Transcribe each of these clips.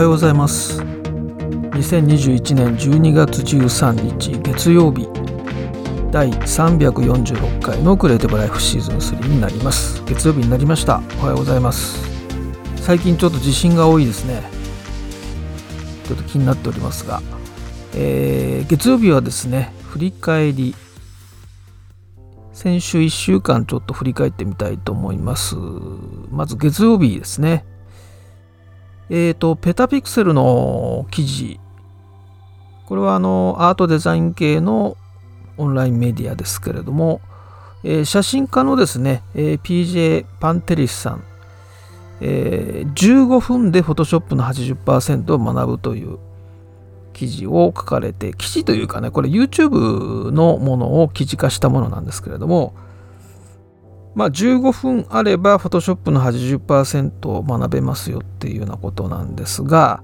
はようございます。2021年12月13日月曜日第346回のクリエイティブライフシーズン3になります。月曜日になりました。おはようございます。最近ちょっと地震が多いですね。ちょっと気になっておりますが、えー、月曜日はですね振り返り。先週1週間ちょっと振り返ってみたいと思います。まず月曜日ですね。えっ、ー、と、ペタピクセルの記事、これはあのアートデザイン系のオンラインメディアですけれども、えー、写真家のですね、えー、PJ パンテリスさん、えー、15分で Photoshop の80%を学ぶという記事を書かれて、記事というかね、これ YouTube のものを記事化したものなんですけれども、まあ、15分あれば Photoshop の80%を学べますよっていうようなことなんですが、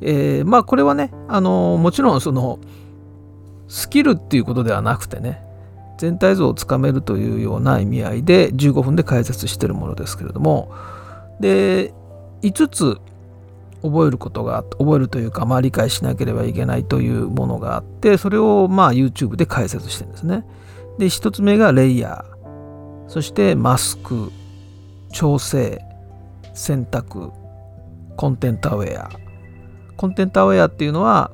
えー、まあこれはねあのもちろんそのスキルっていうことではなくてね全体像をつかめるというような意味合いで15分で解説してるものですけれどもで5つ覚えることが覚えるというか、まあ、理解しなければいけないというものがあってそれをまあ YouTube で解説してるんですね。で1つ目がレイヤー。そしてマスク調整選択コンテンツアウェアコンテンツアウェアっていうのは、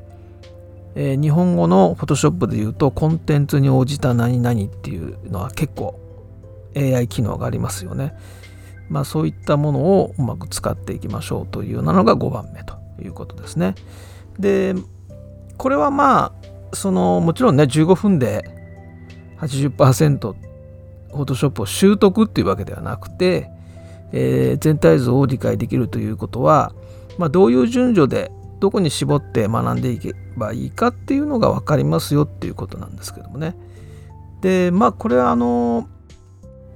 えー、日本語の Photoshop で言うとコンテンツに応じた何々っていうのは結構 AI 機能がありますよね。まあそういったものをうまく使っていきましょうというようなのが5番目ということですね。で、これはまあそのもちろんね15分で80%っフォトショップを習得っていうわけではなくて、えー、全体像を理解できるということは、まあ、どういう順序でどこに絞って学んでいけばいいかっていうのが分かりますよっていうことなんですけどもね。でまあこれはあの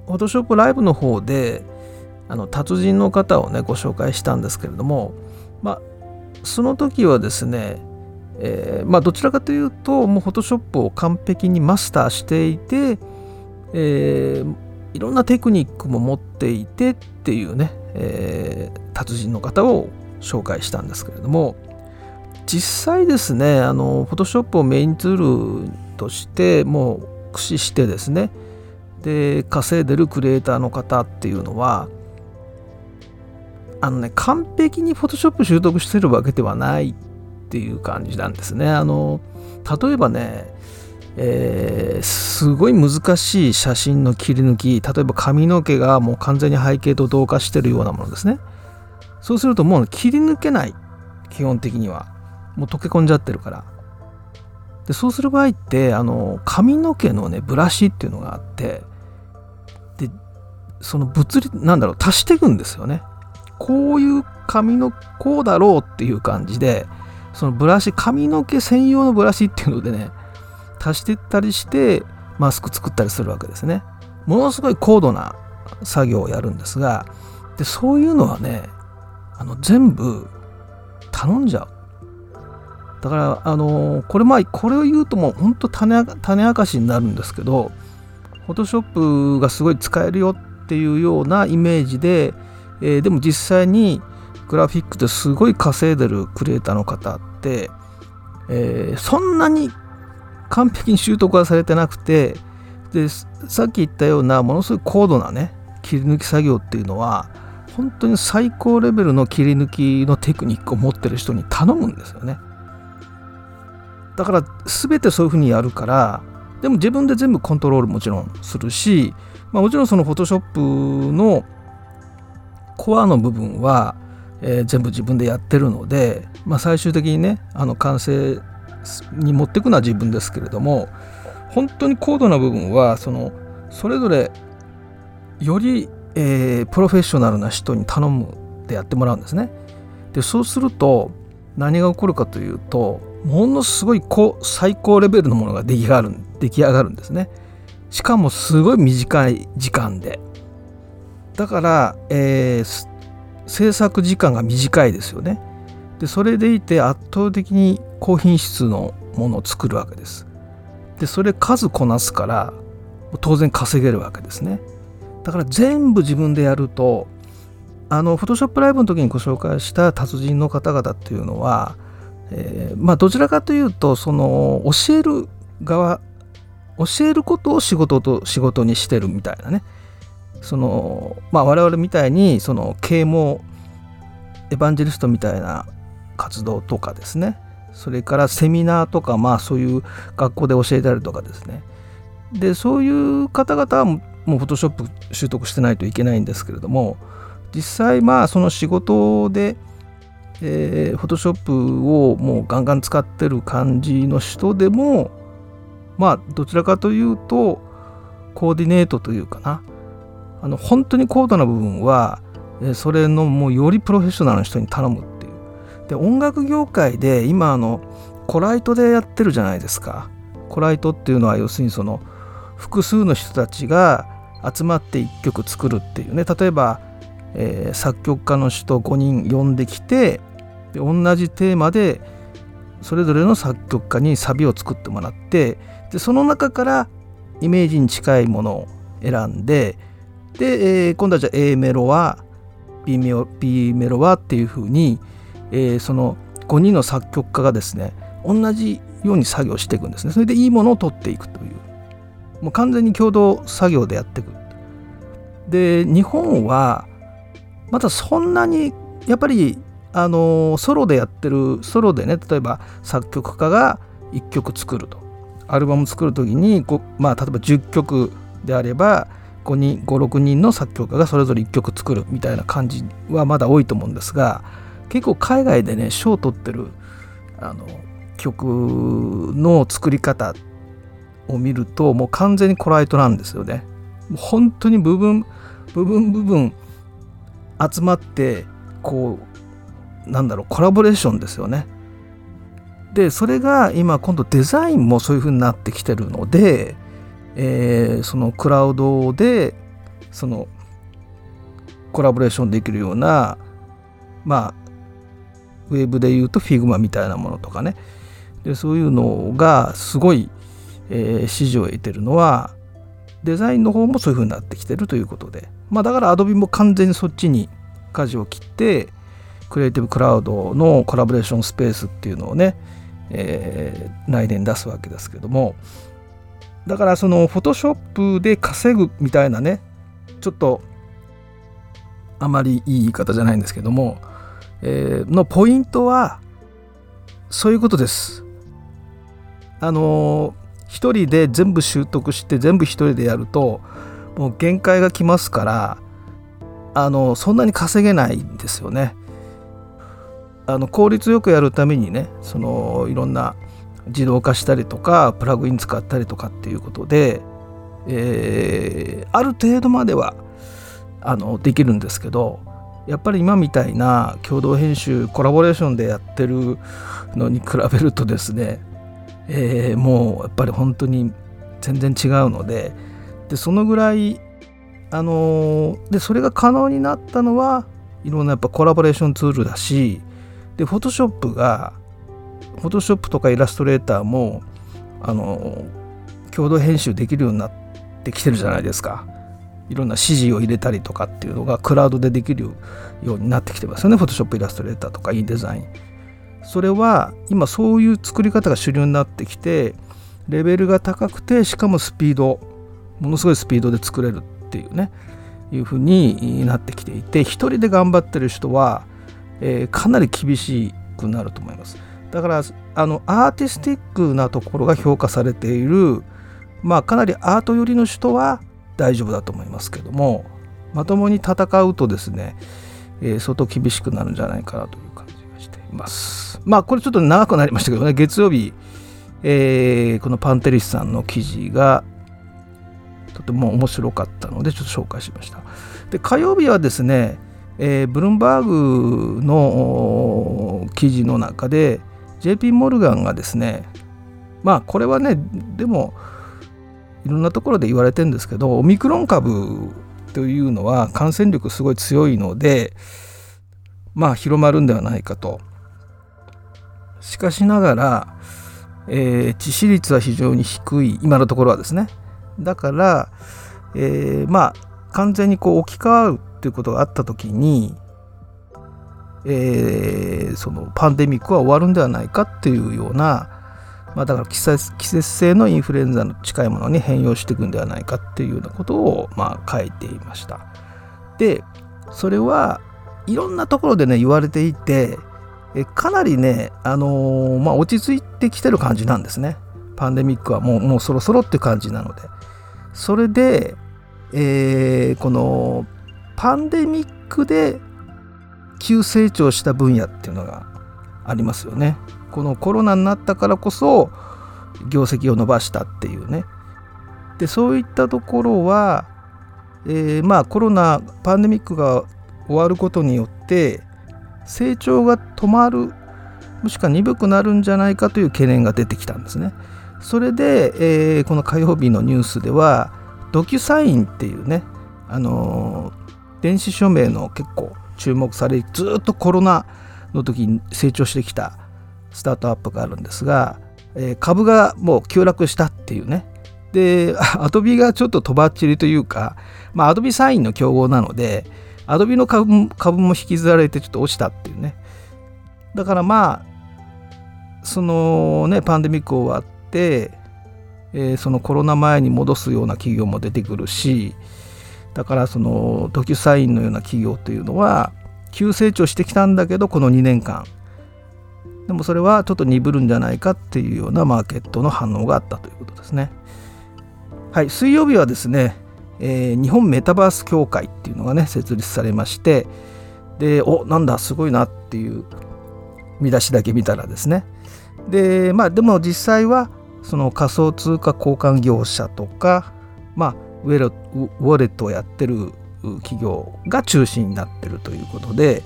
フォトショップライブの方であの達人の方をねご紹介したんですけれどもまあその時はですね、えー、まあどちらかというともうフォトショップを完璧にマスターしていてえー、いろんなテクニックも持っていてっていうね、えー、達人の方を紹介したんですけれども実際ですねあの Photoshop をメインツールとしてもう駆使してですねで稼いでるクリエイターの方っていうのはあのね完璧に Photoshop 習得してるわけではないっていう感じなんですね。あの例えばねえー、すごい難しい写真の切り抜き例えば髪の毛がもう完全に背景と同化してるようなものですね。そうするともう切り抜けない基本的には。もう溶け込んじゃってるから。でそうする場合ってあの髪の毛のねブラシっていうのがあってでその物理なんだろう足していくんですよね。こういう髪のこうだろうっていう感じでそのブラシ髪の毛専用のブラシっていうのでね足していったりしてマスク作ったりするわけですね。ものすごい高度な作業をやるんですがでそういうのはねあの全部頼んじゃう。だからあのこれまあこれを言うともうほんと種明かしになるんですけど Photoshop がすごい使えるよっていうようなイメージで、えー、でも実際にグラフィックですごい稼いでるクリエイターの方って、えー、そんなに完璧に習得はされてなくてでさっき言ったようなものすごい高度なね切り抜き作業っていうのは本当に最高レベルの切り抜きのテクニックを持ってる人に頼むんですよね。だから全てそういうふうにやるからでも自分で全部コントロールもちろんするし、まあ、もちろんそのフォトショップのコアの部分は、えー、全部自分でやってるので、まあ、最終的にねあの完成に持っていくのは自分ですけれども本当に高度な部分はそのそれぞれより、えー、プロフェッショナルな人に頼むってやってもらうんですね。でそうすると何が起こるかというとものすごい高最高レベルのものが出来上がる出来上がるんですね。しかもすごい短い時間で。だから、えー、制作時間が短いですよね。でそれでいて圧倒的に高品質のものを作るわけです。でそれ数こなすから当然稼げるわけですね。だから全部自分でやるとあの、フォトショップライブの時にご紹介した達人の方々っていうのは、えー、まあ、どちらかというと、その、教える側、教えることを仕事と仕事にしてるみたいなね。その、まあ、我々みたいに、その、啓蒙、エヴァンジェリストみたいな活動とかですね。それからセミナーとか、まあ、そういう学校で教えたりとかですね。で、そういう方々はもう、フォトショップ習得してないといけないんですけれども、実際まあその仕事で、えー、フォトショップをもうガンガン使ってる感じの人でもまあどちらかというとコーディネートというかなあの本当に高度な部分はそれのもうよりプロフェッショナルな人に頼むっで音楽業界で今あのコライトでやってるじゃないですか。コライトっていうのは要するにその複数の人たちが集まって1曲作るっていうね。例えばえー、作曲家の人5人呼んできてで同じテーマでそれぞれの作曲家にサビを作ってもらってでその中からイメージに近いものを選んでで、えー、今度はじゃあ A メロは B メロ B メロはっていうふうに、えー、その5人の作曲家がですね同じように作業していくんですね。それでいいものを取っていくという。もう完全に共同作業でやっていく。で日本はまたそんなにやっぱりあのソロでやってるソロでね例えば作曲家が1曲作ると。アルバム作る時にまあ例えば10曲であれば5人56人の作曲家がそれぞれ1曲作るみたいな感じはまだ多いと思うんですが結構海外でね賞を取ってるあの曲の作り方を見るともう完全にコライトなんですよね。本当に部分部分部分集まってこうなんだろうコラボレーションですよね。でそれが今今度デザインもそういう風になってきてるので、えー、そのクラウドでそのコラボレーションできるようなまあウェブで言うと Figma みたいなものとかね。でそういうのがすごい、えー、支持を得てるのはデザインの方もそういう風になってきてるということで。まあだから Adobe も完全にそっちに舵を切ってクリエイティブクラウドのコラボレーションスペースっていうのをね、えー、来年出すわけですけども。だからそのフォトショップで稼ぐみたいなねちょっとあまりいい言い方じゃないんですけども、えー、のポイントはそういうことです。あの一人で全部習得して全部一人でやるともう限界が来ますからあのそんなに稼げないんですよね。あの効率よくやるためにねそのいろんな自動化したりとかプラグイン使ったりとかっていうことで、えー、ある程度まではあのできるんですけどやっぱり今みたいな共同編集コラボレーションでやってるのに比べるとですね、えー、もうやっぱり本当に全然違うのででそのぐらいあのー、でそれが可能になったのはいろんなやっぱコラボレーションツールだしでフォトショップがフォトショップとかイラストレーターもあのー、共同編集できるようになってきてるじゃないですか。いろんな指示を入れたりとかっていうのがクラウドでできるようになってきてますよね。フォトショップイラストレーターとかいいデザインそれは今そういう作り方が主流になってきてレベルが高くてしかもスピードものすごいスピードで作れるっていうねいうふうになってきていて一人で頑張ってる人は、えー、かなり厳しくなると思います。だからあのアーティスティックなところが評価されているまあかなりアート寄りの人は大丈夫だと思いますけどもまともに戦うとですね、えー、相当厳しくなるんじゃないかなという感じがしていますまあこれちょっと長くなりましたけどね月曜日、えー、このパンテリスさんの記事がとても面白かったのでちょっと紹介しました。で火曜日はですね、えー、ブルームバーグの記事の中で JP モルガンがですねまあこれはねでもいろんなところで言われてるんですけどオミクロン株というのは感染力すごい強いのでまあ広まるんではないかと。しかしながら、えー、致死率は非常に低い今のところはですねだから、えー、まあ完全にこう置き換わるっていうことがあった時に、えー、そのパンデミックは終わるんではないかっていうような、まあ、だから季節季節性のインフルエンザの近いものに変容していくんではないかっていうようなことを、まあ、書いていました。でそれはいろんなところでね言われていてえかなりね、あのー、まあ、落ち着いてきてる感じなんですね。パンデミックはもうもうそろそろって感じなので。それで、えー、このパンデミックで急成長した分野っていうのがありますよね。このコロナになったからこそ業績を伸ばしたっていうね。でそういったところは、えー、まあコロナパンデミックが終わることによって成長が止まるもしくは鈍くなるんじゃないかという懸念が出てきたんですね。それで、えー、この火曜日のニュースではドキュサインっていうね、あのー、電子署名の結構注目されずっとコロナの時に成長してきたスタートアップがあるんですが、えー、株がもう急落したっていうね。でアドビがちょっととばっちりというか、まあ、アドビサインの競合なのでアドビの株も引きずられてちょっと落ちたっていうね。だからまあそのねパンデミック終わって、えー、そのコロナ前に戻すような企業も出てくるしだからそのドキュサインのような企業というのは急成長してきたんだけどこの2年間でもそれはちょっと鈍るんじゃないかっていうようなマーケットの反応があったということですね。はい、水曜日はですね、えー、日本メタバース協会っていうのがね設立されましてでおなんだすごいなっていう見出しだけ見たらですねでまあでも実際はその仮想通貨交換業者とかまあウェルウォレットをやってる企業が中心になってるということで、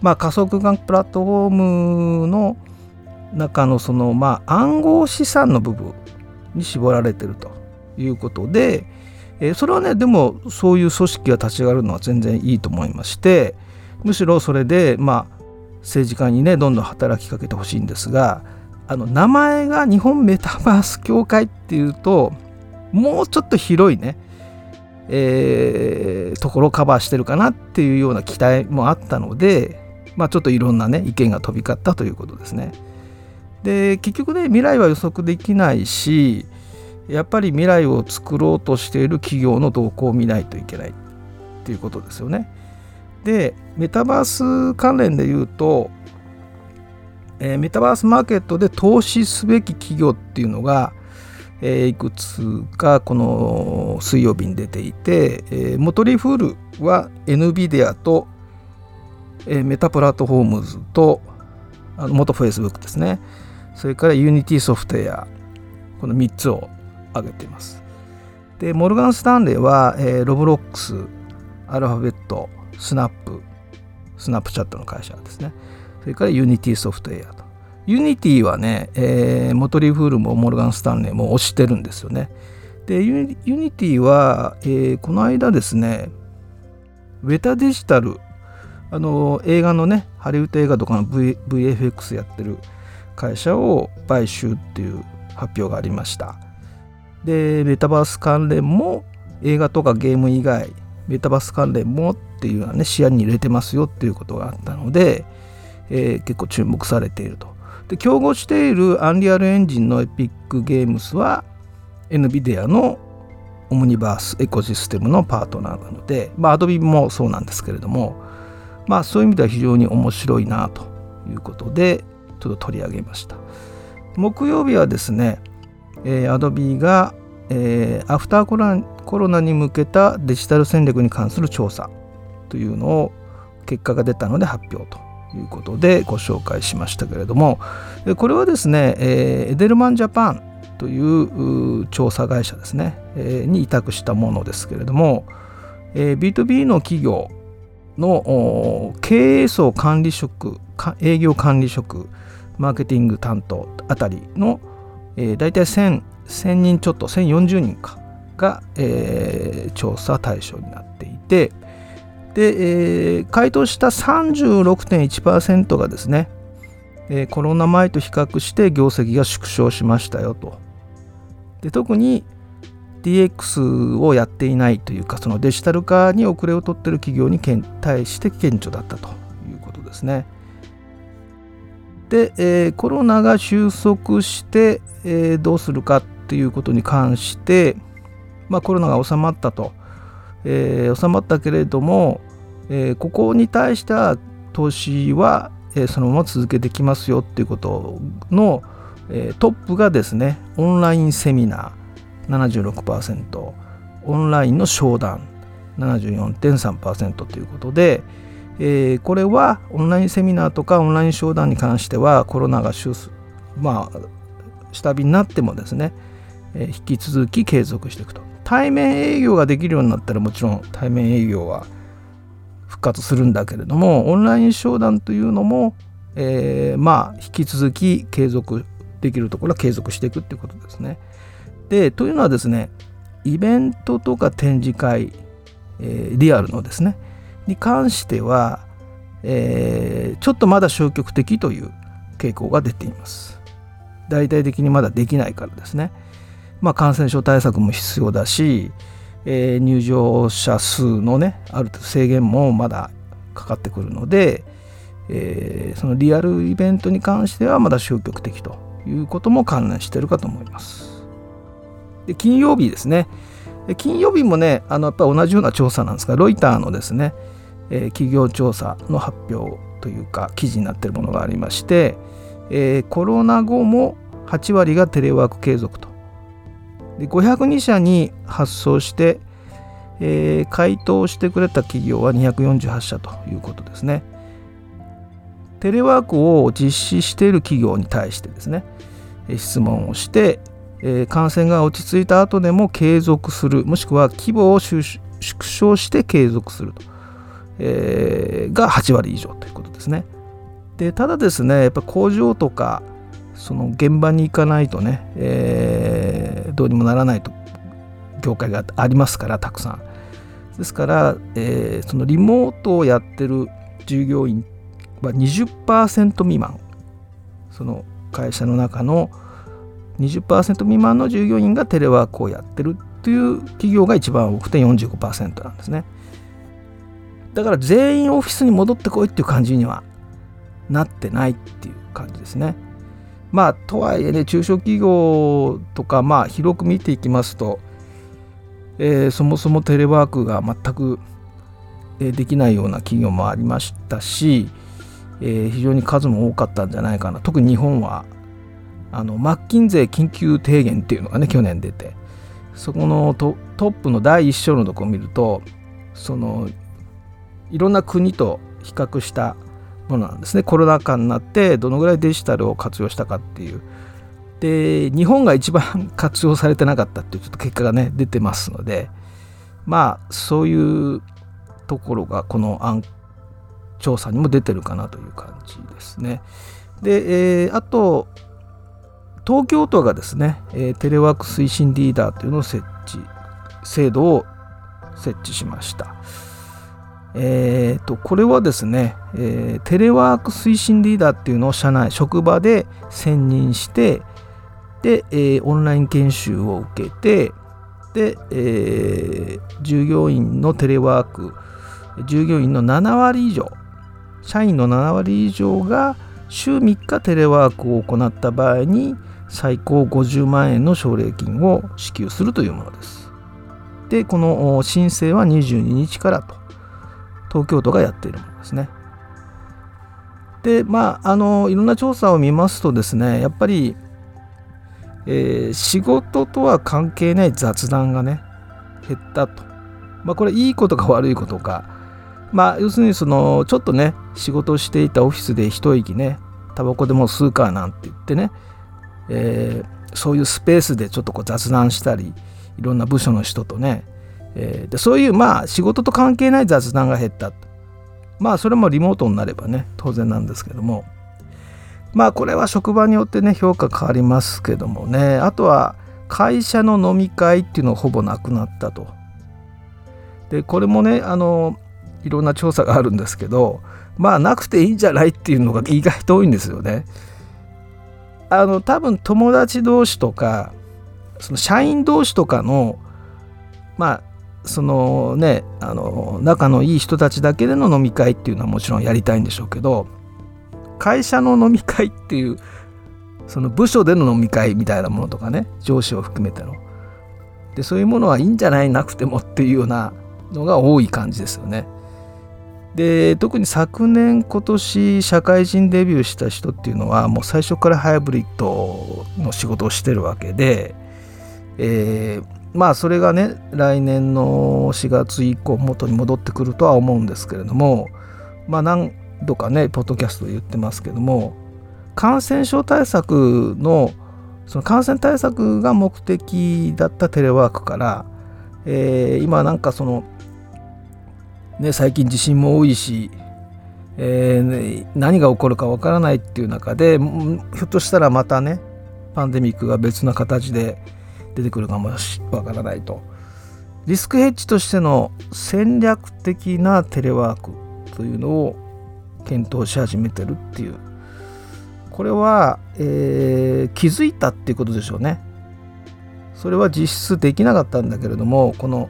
まあ、仮想空間プラットフォームの中のそのまあ暗号資産の部分に絞られてるということで、え、それはねでもそういう組織が立ち上がるのは全然いいと思いましてむしろそれでまあ政治家にねどんどん働きかけてほしいんですがあの名前が日本メタバース協会っていうともうちょっと広いね、えー、ところをカバーしてるかなっていうような期待もあったのでまあちょっといろんなね意見が飛び交ったということですね。で結局ね未来は予測できないしやっぱり未来を作ろうとしている企業の動向を見ないといけないっていうことですよね。でメタバース関連で言うと、えー、メタバースマーケットで投資すべき企業っていうのが、えー、いくつかこの水曜日に出ていて、えー、モトリフールは NVIDIA と、えー、 Meta Platforms とあの元 Facebook ですねそれから Unity Software この3つを挙げています。で、 Morgan Stanley は、えー、 Roblox、Alphabet、Snap、Snapchat の会社ですね。それから Unity Software と。 Unity はね、えー、 Motley Fool も Morgan Stanley も推してるんですよね。で、 Unity は、えー、この間ですね、 Weta Digital、あの映画のね、ハリウッド映画とかの、v、VFX やってる会社を買収っていう発表がありました。でメタバース関連も映画とかゲーム以外メタバース関連もっていうのはね視野に入れてますよっていうことがあったので、えー、結構注目されていると。で競合しているアンリアルエンジンのエピックゲームスは NVIDIA のオムニバースエコシステムのパートナーなので、まあ、Adobe もそうなんですけれども、まあ、そういう意味では非常に面白いなということでちょっと取り上げました。木曜日はですね、えー、Adobe が、えー、アフターコロコロナに向けたデジタル戦略に関する調査というのを結果が出たので発表ということでご紹介しましたけれどもこれはですね、えー、エデルマンジャパンという調査会社ですね、え、に委託したものですけれども、えー、B2B の企業の経営層管理職営業管理職マーケティング担当あたりのえ、大体 1000, 人ちょっと1040人かが、え、調査対象になっていてで、えー、回答した36.1%がですね、えー、コロナ前と比較して業績が縮小しましたよとで特に DX をやっていないというかそのデジタル化に遅れを取っている企業に対して顕著だったということですね。で、えー、コロナが収束して、えー、どうするかっていうことに関して、まあ、コロナが収まったと、えー、収まったけれども、えここに対しては投資は、えそのまま続けてきますよっていうことの、えトップがですねオンラインセミナー76%オンラインの商談74.3%ということで、え、これはオンラインセミナーとかオンライン商談に関してはコロナが収まあ下火になってもですね、え、引き続き継続していくと。対面営業ができるようになったらもちろん対面営業は復活するんだけれどもオンライン商談というのも、えー、まあ引き続き継続できるところは継続していくっていうことですね。でというのはですねイベントとか展示会、えー、リアルのですねに関しては、えー、ちょっとまだ消極的という傾向が出ています。大々的にまだできないからですね。まあ、感染症対策も必要だし、えー、入場者数のねある程度制限もまだかかってくるので、えー、そのリアルイベントに関してはまだ消極的ということも関連しているかと思います。で金曜日ですね。金曜日もね、あのやっぱ同じような調査なんですが、ロイターのですね、えー、企業調査の発表というか、記事になっているものがありまして、えー、コロナ後も8割がテレワーク継続と。で502社に発送して、えー、回答してくれた企業は248社ということですね。テレワークを実施している企業に対してですね、質問をして、えー、感染が落ち着いた後でも継続するもしくは規模を縮小して継続すると、えー、が8割以上ということですね。でただですねやっぱ工場とかその現場に行かないとね、えー、どうにもならないと業界がありますからたくさん。ですから、えー、そのリモートをやってる従業員は20%未満その会社の中の20%未満の従業員がテレワークをやってるという企業が一番多くて45%なんですね。だから全員オフィスに戻ってこいっていう感じにはなってないっていう感じですね。まあとはいえね中小企業とかまあ広く見ていきますと、えー、そもそもテレワークが全くできないような企業もありましたし、えー、非常に数も多かったんじゃないかな。特に日本はあのマッキンゼ緊急提言っていうのがね去年出てそこのトップの第一章のとこを見るとそのいろんな国と比較したものなんですねコロナ禍になってどのぐらいデジタルを活用したかっていうで日本が一番活用されてなかったっていうちょっと結果がね出てますのでまあそういうところがこの調査にも出てるかなという感じですね。で、えー、あと東京都がですね、え、テレワーク推進リーダーというのを設置、制度を設置しました。えーと、これはですね、えー、テレワーク推進リーダーっていうのを社内、職場で選任して、で、えー、オンライン研修を受けて、で、えー、従業員のテレワーク、従業員の7割以上、社員の7割以上が週3日テレワークを行った場合に、最高50万円の奨励金を支給するというものです。で、この申請は22日からと、東京都がやっているものですね。で、まあ、あの、いろんな調査を見ますとですね、やっぱり、えー、仕事とは関係ない雑談がね、減ったと。まあ、これいいことか悪いことか。まあ、要するにその、ちょっとね、仕事をしていたオフィスで一息ね、タバコでも吸うかなんて言ってね、えー、そういうスペースでちょっとこう雑談したりいろんな部署の人とね、えー、でそういうまあ仕事と関係ない雑談が減ったまあそれもリモートになればね当然なんですけども。まあこれは職場によってね評価変わりますけどもね。あとは会社の飲み会っていうのはほぼなくなったと。でこれもねあのいろんな調査があるんですけどまあなくていいんじゃないっていうのが意外と多いんですよね。あの多分友達同士とかその社員同士とかのまあそのねあの仲のいい人たちだけでの飲み会っていうのはもちろんやりたいんでしょうけど会社の飲み会っていうその部署での飲み会みたいなものとかね上司を含めてのでそういうものはいいんじゃないなくてもっていうようなのが多い感じですよね。で特に昨年今年社会人デビューした人っていうのはもう最初からハイブリッドの仕事をしてるわけで、えー、まあそれがね来年の4月以降元に戻ってくるとは思うんですけれどもまあ何度かねポッドキャストで言ってますけども感染症対策のその感染対策が目的だったテレワークから、えー、今なんかそのね、最近地震も多いし、えー、何が起こるかわからないっていう中でひょっとしたらまたねパンデミックが別な形で出てくるかもわからないと。リスクヘッジとしての戦略的なテレワークというのを検討し始めてるっていう。これは、えー、気づいたっていうことでしょうね。それは実質できなかったんだけれどもこの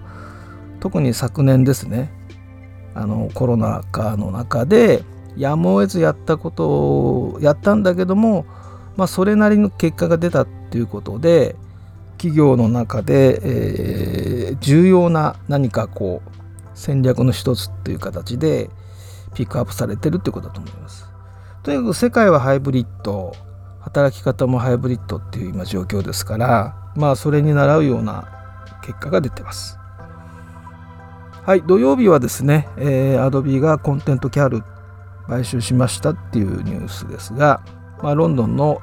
特に昨年ですね。あのコロナ禍の中でやむを得ずやったことをやったんだけども、まあ、それなりの結果が出たっていうことで企業の中で、えー、重要な何かこう戦略の一つっていう形でピックアップされてるってことだと思います。とにかく世界はハイブリッド働き方もハイブリッドっていう今状況ですからまあそれに倣うような結果が出てます。はい、土曜日はですね、えー、Adobe がコンテントキャル買収しましたっていうニュースですが、まあ、ロンドンの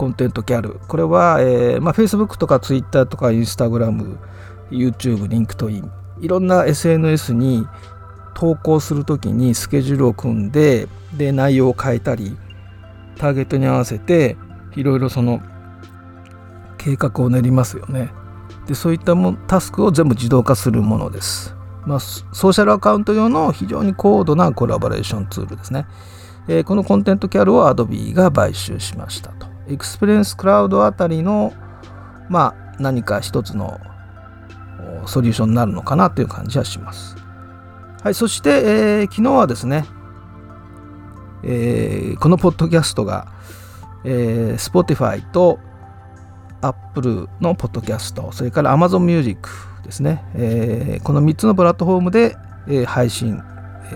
コンテントキャル、これは、えーまあ、Facebook とか Twitter とか Instagram、YouTube、LinkedIn、いろんな SNS に投稿するときにスケジュールを組んで、で、内容を変えたり、ターゲットに合わせて、いろいろその計画を練りますよね。で、そういったもタスクを全部自動化するものです。まあ、ソーシャルアカウント用の非常に高度なコラボレーションツールですね。えー、この ContentCal を Adobe が買収しましたと。 Experience Cloud あたりの、まあ、何か一つのソリューションになるのかなという感じはします。はい、そして、えー、昨日はですね、えー、このポッドキャストが、えー、Spotify と Apple のポッドキャスト、それから Amazon Music ですね、えー、この3つのプラットフォームで、え、配信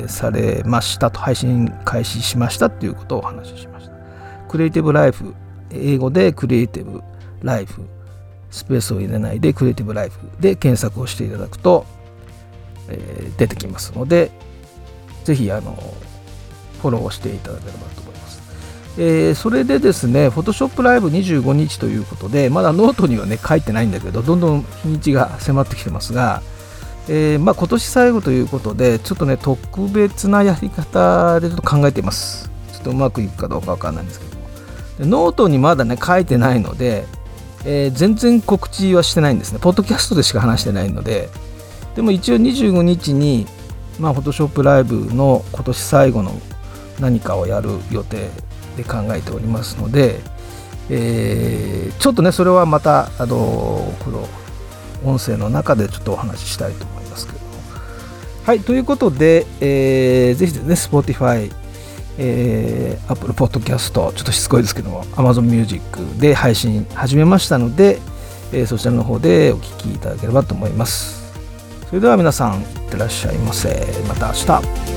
されましたと、配信開始しましたということをお話ししました。 Creative Life、英語で Creative Life、スペースを入れないで CreativeLife で検索をしていただくと、えー、出てきますので、ぜひあのフォローしていただければと思います。えー、それでですね、Photoshop Live 25日ということで、まだノートにはね、書いてないんだけど、どんどん日にちが迫ってきてますが、えー、まあ、今年最後ということで、ちょっとね、特別なやり方でちょっと考えています。ちょっとうまくいくかどうかわかんないんですけど。ノートにまだね、書いてないので、えー、全然告知はしてないんですね。ポッドキャストでしか話してないので、でも一応25日に、まあ、Photoshop Live の今年最後の何かをやる予定で考えておりますので、えー、ちょっとねそれはまたあのこの音声の中でちょっとお話ししたいと思いますけどはいということで、えー、ぜひですね Spotify えー、Apple Podcast ちょっとしつこいですけども Amazon Music で配信始めましたので、えー、そちらの方でお聴きいただければと思います。それでは皆さんいってらっしゃいませ。また明日。